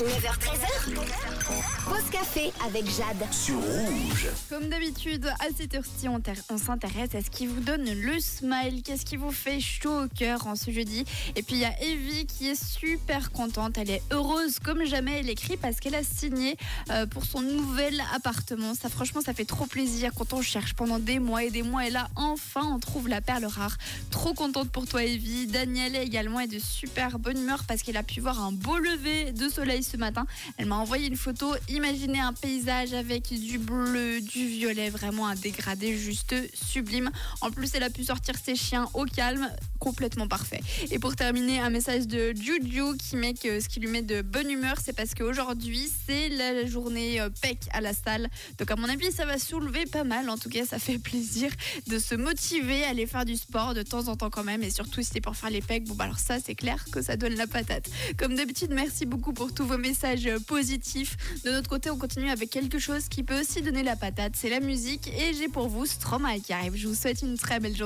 9h13h. Pause café avec Jade. sur rouge. Comme d'habitude, à cette heure-ci, on, s'intéresse à ce qui vous donne le smile, qu'est-ce qui vous fait chaud au cœur en ce jeudi? Et puis il y a Evie qui est super contente, elle est heureuse comme jamais, elle écrit parce qu'elle a signé euh, pour son nouvel appartement. Ça franchement, ça fait trop plaisir quand on cherche pendant des mois et des mois et là, enfin, on trouve la perle rare. Trop contente pour toi Evie. Danielle également est de super bonne humeur parce qu'elle a pu voir un beau lever de soleil ce matin. Elle m'a envoyé une photo. Imaginez un paysage avec du bleu, du violet, vraiment un dégradé juste sublime. En plus, elle a pu sortir ses chiens au calme, complètement parfait. Et pour terminer, un message de Juju qui met que ce qui lui met de bonne humeur, c'est parce qu'aujourd'hui, c'est la journée euh, PEC à la salle. Donc, à mon avis, ça va soulever pas mal. En tout cas, ça fait plaisir de se motiver à aller faire du sport de temps en temps quand même. Et surtout, si c'est pour faire les pecs, bon, bah alors ça, c'est clair que ça donne la patate. Comme d'habitude, merci beaucoup pour tous vos messages euh, positifs. De notre côté, on continue avec quelque chose qui peut aussi donner la patate. C'est la musique. Et j'ai pour vous Stromae qui arrive. Je vous souhaite une très belle journée.